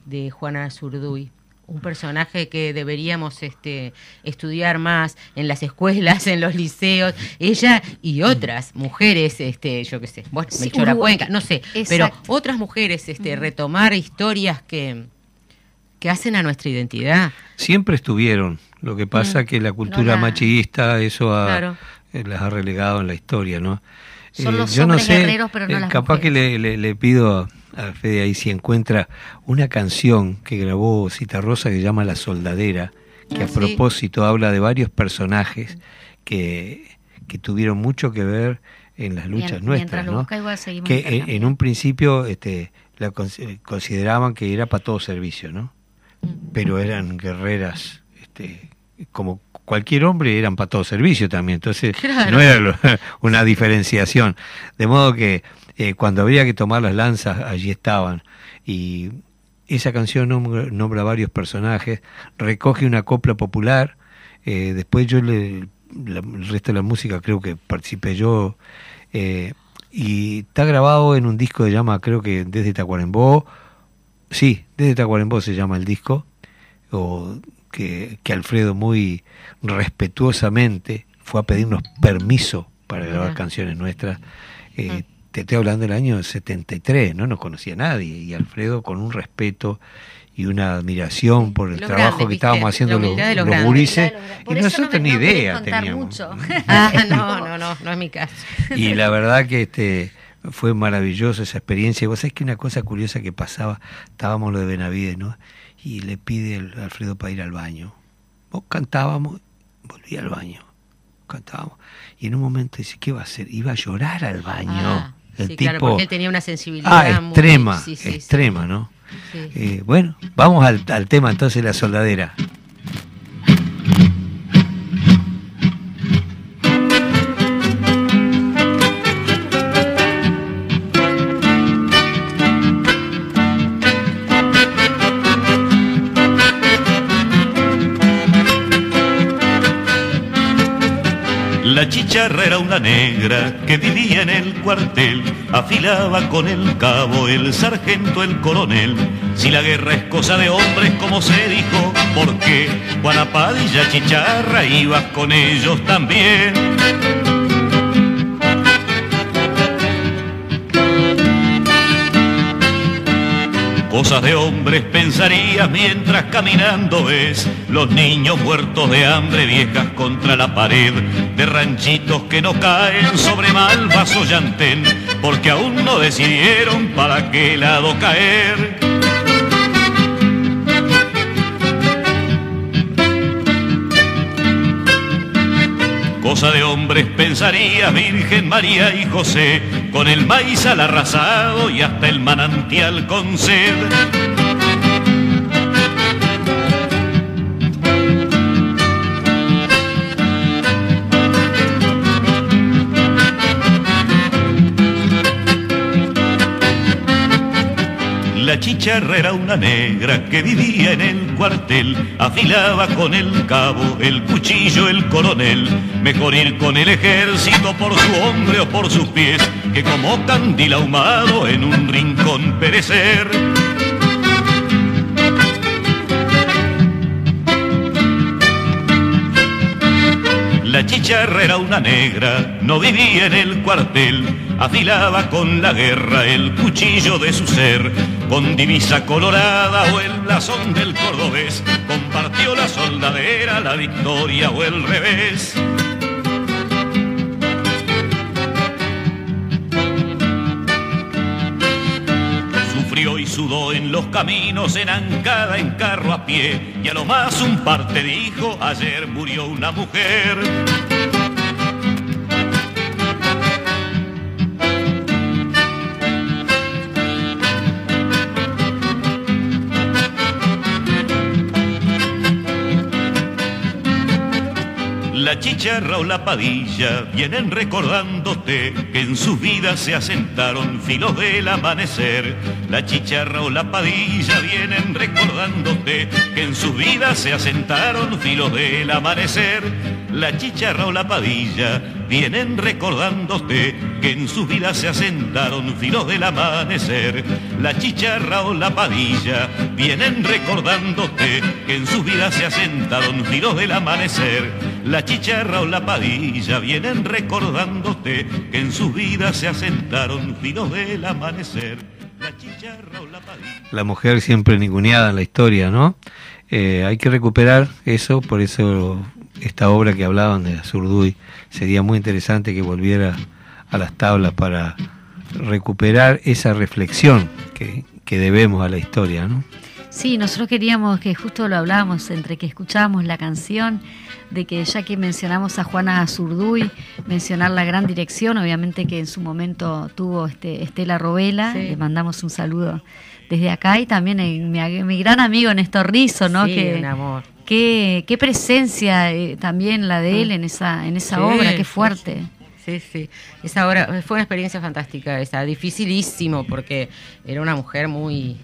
de Juana Zurduy. Un personaje que deberíamos este, estudiar más en las escuelas, en los liceos, ella y otras mujeres, este, yo qué sé, bueno, Sí, Melchora. Cuenca, no sé, Exacto. pero otras mujeres, este, retomar historias que, que hacen a nuestra identidad. Siempre estuvieron. Lo que pasa que la cultura la- machista eso ha- Claro. eh, las ha relegado en la historia, ¿no? Son los yo no sé, guerreros, pero no eh, las capaz que le, le- le pido a Fede ahí si encuentra una canción que grabó Cita Rosa que se llama La Soldadera, que Ah, a sí. propósito habla de varios personajes que, que tuvieron mucho que ver en las luchas Mien- nuestras, ¿no? busca, igual seguimos que en, un principio este, la cons- eh, consideraban que era para todo servicio, ¿no? Pero eran guerreras, este, como cualquier hombre, eran para todo servicio también. Entonces Claro. no era una diferenciación. De modo que eh, cuando habría que tomar las lanzas, allí estaban. Y esa canción nombra, nombra varios personajes, recoge una copla popular. eh, después yo le, la- el resto de la música creo que participé yo. eh, y está grabado en un disco que se llama, creo que desde Tacuarembó. Sí, desde Tacuarembó se llama el disco. O que, que Alfredo muy respetuosamente fue a pedirnos permiso para grabar canciones nuestras. Eh, Ah. Te estoy hablando del año 73, no nos conocía nadie. Y Alfredo con un respeto y una admiración por el Los trabajo grandes, que ¿viste? estábamos haciendo los, los gurises. Y nosotros no me- ni no idea teníamos. mucho. Ah, no, no, no, no es mi caso. Y la verdad que este fue maravilloso esa experiencia. Y vos sabés que una cosa curiosa que pasaba, estábamos lo de Benavides, ¿no? Y le pide el Alfredo para ir al baño. Vos cantábamos, volvía al baño. Cantábamos. Y en un momento dice, ¿qué va a hacer? Iba a llorar al baño. Ah, el sí, tipo. claro, porque él tenía una sensibilidad ah, muy- extrema, sí, sí, sí. extrema, ¿no? Eh, bueno, vamos al, al tema entonces, la soldadera. La chicharra era una negra que vivía en el cuartel, afilaba con el cabo el sargento, el coronel. Si la guerra es cosa de hombres, como se dijo, ¿por qué? Chicharra ibas con ellos también. Cosas de hombres pensarías mientras caminando ves los niños muertos de hambre, viejas contra la pared, de ranchitos que no caen sobre malvas o porque aún no decidieron para qué lado caer. Cosa de hombres pensaría Virgen María y José, con el maíz al arrasado y hasta el manantial con sed. La chicharra era una negra que vivía en el cuartel, afilaba con el cabo, el cuchillo, el coronel. Mejor ir con el ejército por su hombre o por sus pies, que como candil ahumado en un rincón perecer. La chicharra era una negra, no vivía en el cuartel, afilaba con la guerra el cuchillo de su ser, con divisa colorada o el blasón del cordobés, compartió la soldadera, la victoria o el revés. Sudó en los caminos, en ancada, en carro a pie, y a lo más un parte dijo, ayer murió una mujer. La chicharra o la padilla vienen recordándote que en sus vidas se asentaron filos del amanecer. La chicharra o la padilla vienen recordándote que en sus vidas se asentaron filos del amanecer. La chicharra o la padilla vienen recordándote que en sus vidas se asentaron filos del amanecer. La chicharra o la padilla vienen recordándote que en sus vidas se asentaron filos del amanecer. La chicharra o la padilla vienen recordándote que en sus vidas se asentaron filos del amanecer. La mujer siempre ninguneada en la historia, ¿no? Eh, hay que recuperar eso, por eso esta obra que hablaban de Azurduy sería muy interesante que volviera a las tablas para recuperar esa reflexión que, que debemos a la historia, ¿no? Sí, nosotros queríamos que justo lo hablábamos entre que escuchábamos la canción, de que ya que mencionamos a Juana Zurduy, mencionar la gran dirección, obviamente que en su momento tuvo este Estela Robela, le mandamos un saludo desde acá y también en mi, mi gran amigo Néstor Rizo, ¿no? Sí, que, un amor. Qué, qué presencia eh, también la de él en esa, en esa Sí, obra, qué fuerte. Sí, sí. Esa obra fue una experiencia fantástica, esa, dificilísimo, porque era una mujer muy.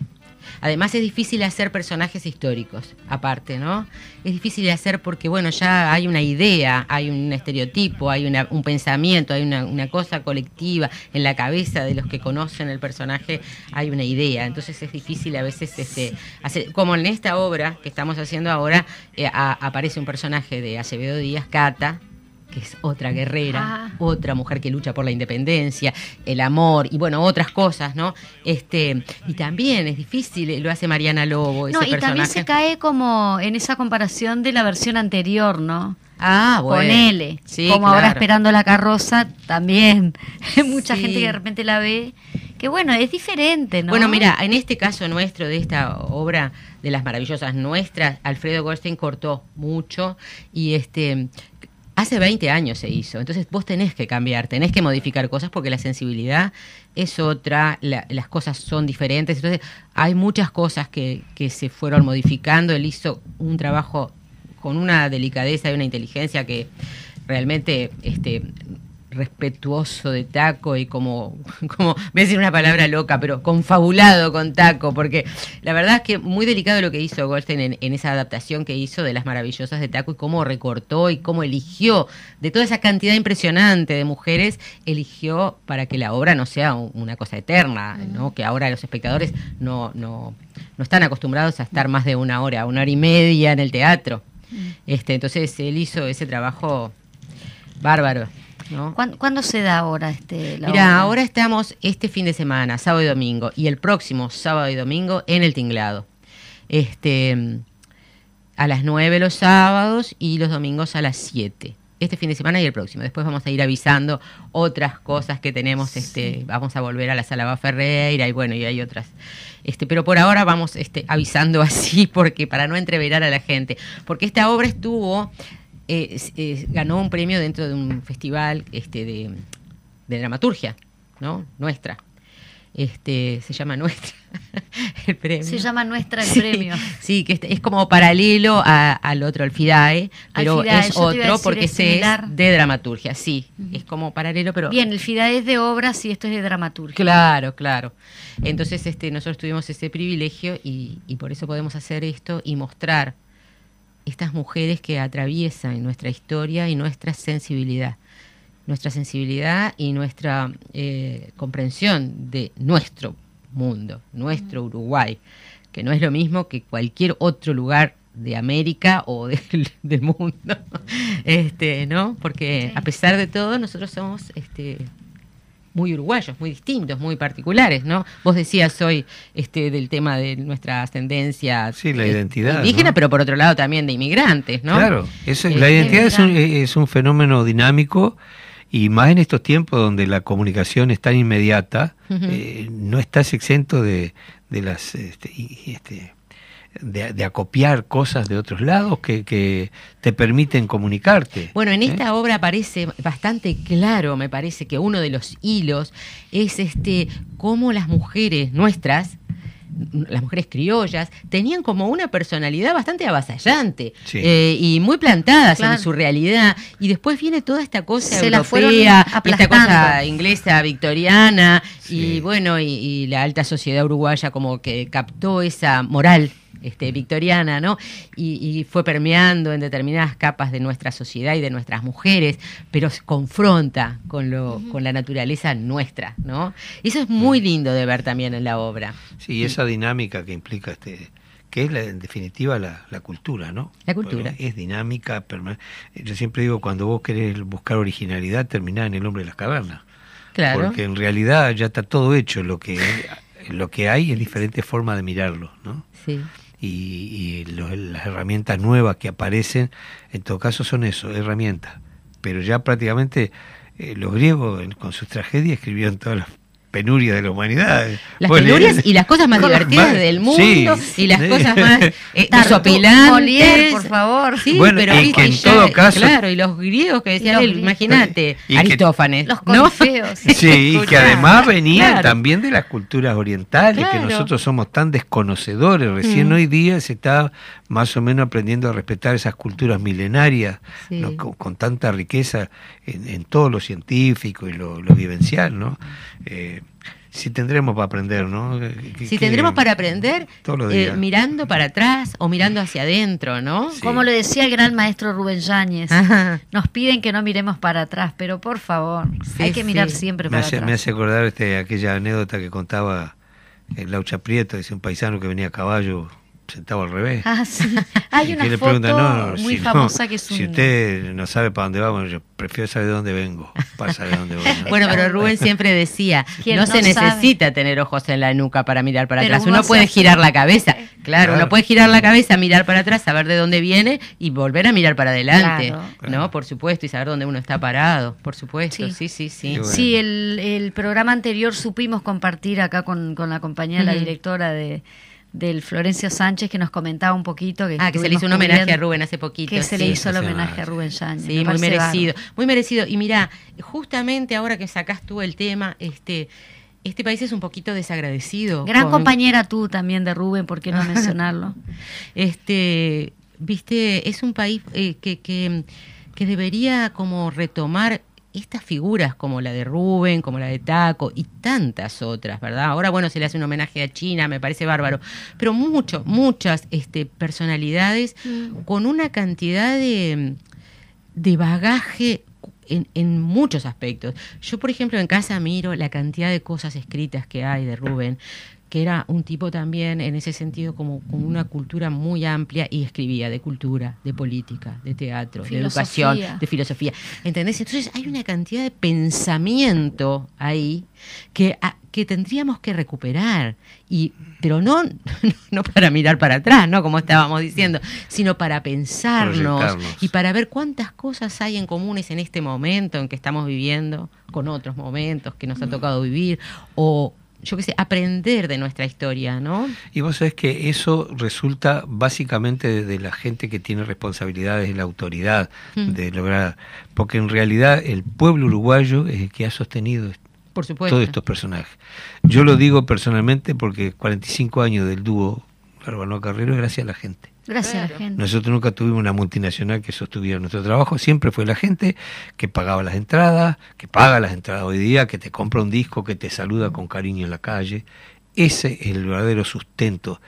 Además es difícil hacer personajes históricos, aparte, ¿no? Es difícil hacer porque, bueno, ya hay una idea, hay un estereotipo, hay un pensamiento, hay una, cosa colectiva en la cabeza de los que conocen el personaje, hay una idea. Entonces es difícil a veces este, hacer, como en esta obra que estamos haciendo ahora, eh, aparece un personaje de Acevedo Díaz, Cata, que es otra guerrera, Ah. otra mujer que lucha por la independencia, el amor y bueno, otras cosas, ¿no? Este, y también es difícil, eh, lo hace Mariana Lobo, ese No, y también se cae como en esa comparación de la versión anterior, ¿no? Ah, bueno. Ponele. Sí, como ahora esperando la carroza, también. Mucha Sí. gente que de repente la ve. Que bueno, es diferente, ¿no? Bueno, mira, en este caso nuestro, de esta obra de las maravillosas nuestras, Alfredo Goldstein cortó mucho y este hace 20 años se hizo. Entonces vos tenés que cambiar, tenés que modificar cosas porque la sensibilidad es otra, la- las cosas son diferentes. Entonces hay muchas cosas que, que se fueron modificando. Él hizo un trabajo con una delicadeza y una inteligencia que realmente este respetuoso de Taco y como, como, voy a decir una palabra loca, pero confabulado con Taco, porque la verdad es que muy delicado lo que hizo Goldstein en, en esa adaptación que hizo de las maravillosas de Taco y cómo recortó y cómo eligió de toda esa cantidad impresionante de mujeres, eligió para que la obra no sea un- una cosa eterna, ¿no? que ahora los espectadores no, no, no están acostumbrados a estar más de una hora, una hora y media en el teatro. Este, entonces él hizo ese trabajo bárbaro. ¿No? ¿Cuándo, cuándo se da ahora este la Mira, obra? ahora estamos este fin de semana, sábado y domingo, y el próximo sábado y domingo en el tinglado. Este, a las 9 los sábados y los domingos a las 7. Este fin de semana y el próximo. Después vamos a ir avisando otras cosas que tenemos. Este, vamos a volver a la Salaba Ferreira y bueno, y hay otras. Este, pero por ahora vamos este, avisando así porque para no entreverar a la gente. Porque esta obra estuvo eh, eh, ganó un premio dentro de un festival este, de, de dramaturgia, ¿no? Nuestra. Este, se llama Nuestra el premio. Se llama Nuestra el Sí, premio. Sí, que es como paralelo a- al otro, al FIDAE, Al pero FIDAE, es otro porque es ese es similar. de dramaturgia, sí, es como paralelo, pero Bien, el FIDA es de obras y esto es de dramaturgia. Claro, claro. Entonces, este, nosotros tuvimos ese privilegio y, y por eso podemos hacer esto y mostrar estas mujeres que atraviesan nuestra historia y nuestra sensibilidad. Nuestra sensibilidad y nuestra eh, comprensión de nuestro mundo, nuestro Uruguay, que no es lo mismo que cualquier otro lugar de América o del, del mundo, este, ¿no? Porque a pesar de todo nosotros somos este, muy uruguayos, muy distintos, muy particulares, ¿no? Vos decías hoy este, del tema de nuestra ascendencia Sí, la eh, identidad, indígena, ¿no? pero por otro lado también de inmigrantes, ¿no? Claro, eso, Eh, la identidad es un, inmigrante. es un fenómeno dinámico y más en estos tiempos donde la comunicación es tan inmediata, eh, no estás exento de, de las este, este, de, de acopiar cosas de otros lados que, que te permiten comunicarte. Bueno, en ¿eh? esta obra aparece bastante claro, me parece que uno de los hilos es este cómo las mujeres nuestras, las mujeres criollas, tenían como una personalidad bastante avasallante Sí. eh, y muy plantadas Claro. en su realidad. Y después viene toda esta cosa Se europea, esta cosa inglesa victoriana Sí. y bueno, y, y la alta sociedad uruguaya como que captó esa moral este, victoriana, ¿no? Y, y fue permeando en determinadas capas de nuestra sociedad y de nuestras mujeres, pero se confronta con, lo, con la naturaleza nuestra, ¿no? Y eso es muy lindo de ver también en la obra. Sí, esa dinámica que implica este que es la, en definitiva la, la cultura, ¿no? La cultura. Porque Es dinámica, perma- yo siempre digo, cuando vos querés buscar originalidad, terminás en el hombre de las cavernas. Claro. Porque en realidad ya está todo hecho, lo que, lo que hay es diferentes formas de mirarlo, ¿no? Sí. Y, y las herramientas nuevas que aparecen, en todo caso son eso, herramientas. Pero ya prácticamente eh, los griegos con sus tragedias escribieron todas las penurias de la humanidad. Las Vos penurias y las cosas más divertidas más- del mundo sí, y las sí. cosas más eh, Tartu- desopilantes. Por favor. Sí, Bueno, pero y que en ya, todo caso- Claro, y los griegos que decían él, imagínate, que- Aristófanes. Los ¿no? corifeos. Sí, y que además venían claro. también de las culturas orientales, que nosotros somos tan desconocedores. Recién Mm. hoy día se está más o menos aprendiendo a respetar esas culturas milenarias, Sí. ¿no? con, con tanta riqueza en, en todo lo científico y lo, lo vivencial, ¿no? Eh, sí tendremos para aprender, ¿no? Si tendremos para aprender eh, mirando para atrás o mirando hacia adentro, ¿no? Sí. Como lo decía el gran maestro Rubén Yáñez, Ajá. nos piden que no miremos para atrás, pero por favor, Sí, hay que mirar sí. siempre me para hace, atrás. me hace acordar este, aquella anécdota que contaba el Laucha Prieto, dice un paisano que venía a caballo sentado al revés. Ah, sí. Hay una le foto no, muy si famosa no, que es un... Si usted no sabe para dónde vamos, yo prefiero saber de dónde vengo, para saber dónde voy. ¿no? Bueno, pero Rubén siempre decía, no, no se sabe. necesita tener ojos en la nuca para mirar para Pero atrás. uno puede girar la cabeza. Claro, Claro. uno puede girar la cabeza, mirar para atrás, saber de dónde viene y volver a mirar para adelante. Claro. ¿No? Claro. Por supuesto, y saber dónde uno está parado. Por supuesto, Sí. sí, sí, sí. Qué bueno. Sí, el, el programa anterior supimos compartir acá con, con la compañía de la directora de del Florencio Sánchez que nos comentaba un poquito que Ah, que se le hizo un homenaje a Rubén hace poquito. que se le hizo el homenaje a. Rubén Yáñez. Sí, me muy merecido, muy merecido. Y mira, justamente ahora que sacás tú el tema, este, este país es un poquito desagradecido. Gran con- compañera tú también de Rubén, ¿por qué no mencionarlo? Este, viste, es un país eh, que, que, que debería como retomar estas figuras como la de Rubén, como la de Taco y tantas otras, ¿verdad? Ahora, bueno, se le hace un homenaje a China, me parece bárbaro, pero mucho, muchas este, personalidades con una cantidad de, de bagaje en, en muchos aspectos. Yo, por ejemplo, en casa miro la cantidad de cosas escritas que hay de Rubén, que era un tipo también en ese sentido como con una cultura muy amplia y escribía de cultura, de política, de teatro, de educación, de filosofía. ¿Entendés? Entonces hay una cantidad de pensamiento ahí que, a- que tendríamos que recuperar, y, pero no, no para mirar para atrás, ¿no? Como estábamos diciendo, sino para pensarnos y para ver cuántas cosas hay en comunes en este momento en que estamos viviendo, con otros momentos que nos ha tocado vivir, o yo qué sé, aprender de nuestra historia, ¿no? Y vos sabés que eso resulta básicamente de, de la gente que tiene responsabilidades en la autoridad Mm. de lograr, porque en realidad el pueblo uruguayo es el que ha sostenido Por supuesto. todos estos personajes. Yo lo digo personalmente porque 45 años del dúo Barbano Carrero es gracias a la gente. Gracias a la Claro. gente. Nosotros nunca tuvimos una multinacional que sostuviera nuestro trabajo, siempre fue la gente que pagaba las entradas, que paga las entradas hoy día, que te compra un disco, que te saluda con cariño en la calle. Ese es el verdadero sustento.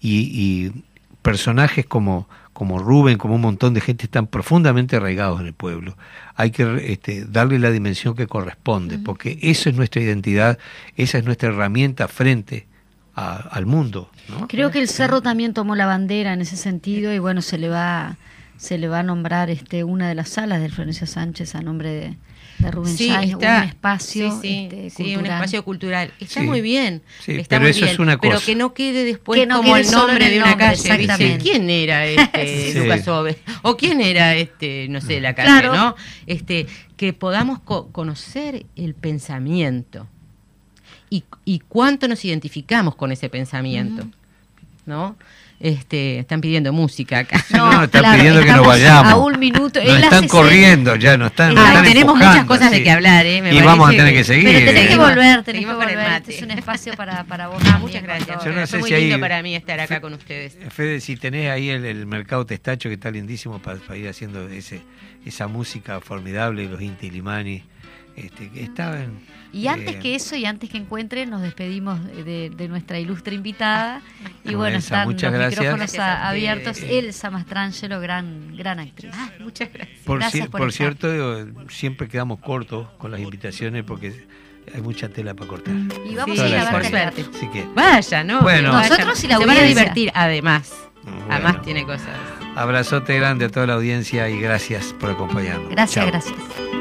Y, y personajes como, como Rubén, como un montón de gente están profundamente arraigados en el pueblo. Hay que este, darle la dimensión que corresponde, porque eso es nuestra identidad, esa es nuestra herramienta frente a- al mundo. ¿no? Creo que el Cerro también tomó la bandera en ese sentido y bueno, se le va se le va a nombrar este una de las salas del Florencio Sánchez a nombre de, de Rubén Sí, Sáenz, está, un espacio sí, sí, este, sí, un cultural. espacio cultural. Está Sí. muy bien. Sí, está pero muy eso bien, es una Pero cosa. que no quede después Que no como quede el nombre de una nombre, calle. exactamente. ¿Quién era este Sí. Lucas Ove? ¿O quién era este, no sé, la calle, Claro. no? Este, que podamos co- conocer el pensamiento y, y cuánto nos identificamos con ese pensamiento, ¿no? Este, están pidiendo música acá. No, están pidiendo que nos vayamos. A un minuto. Nos están corriendo ya, nos están, nos Ay, están tenemos muchas cosas de que hablar, ¿eh? Me y vamos a tener que que- seguir. Pero tenés que volver, tenés que volver. Este es un espacio para, para vos. Ah, muchas gracias. Yo no Fue sé muy si hay- lindo para mí estar acá con ustedes. Fede, si tenés ahí el, el mercado testacho que está lindísimo para, para ir haciendo ese, esa música formidable, los Inti Limani, este, que estaban... Y antes eh, que eso y antes que encuentren, nos despedimos de, de nuestra ilustre invitada. Y Bueno, Elsa, están muchas los gracias. micrófonos Gracias a abiertos. Elsa Mastrangelo, gran, gran actriz. Ah, muchas gracias. Por, gracias cier- por por estar. cierto, siempre quedamos cortos con las invitaciones porque hay mucha tela para cortar. Y vamos Sí, a ir a ver por suerte. Así que, Vaya, ¿no? Bueno. Nosotros y la Se van a divertir, además. bueno, Además tiene cosas. abrazote grande a toda la audiencia y gracias por acompañarnos. Gracias, Chao. gracias.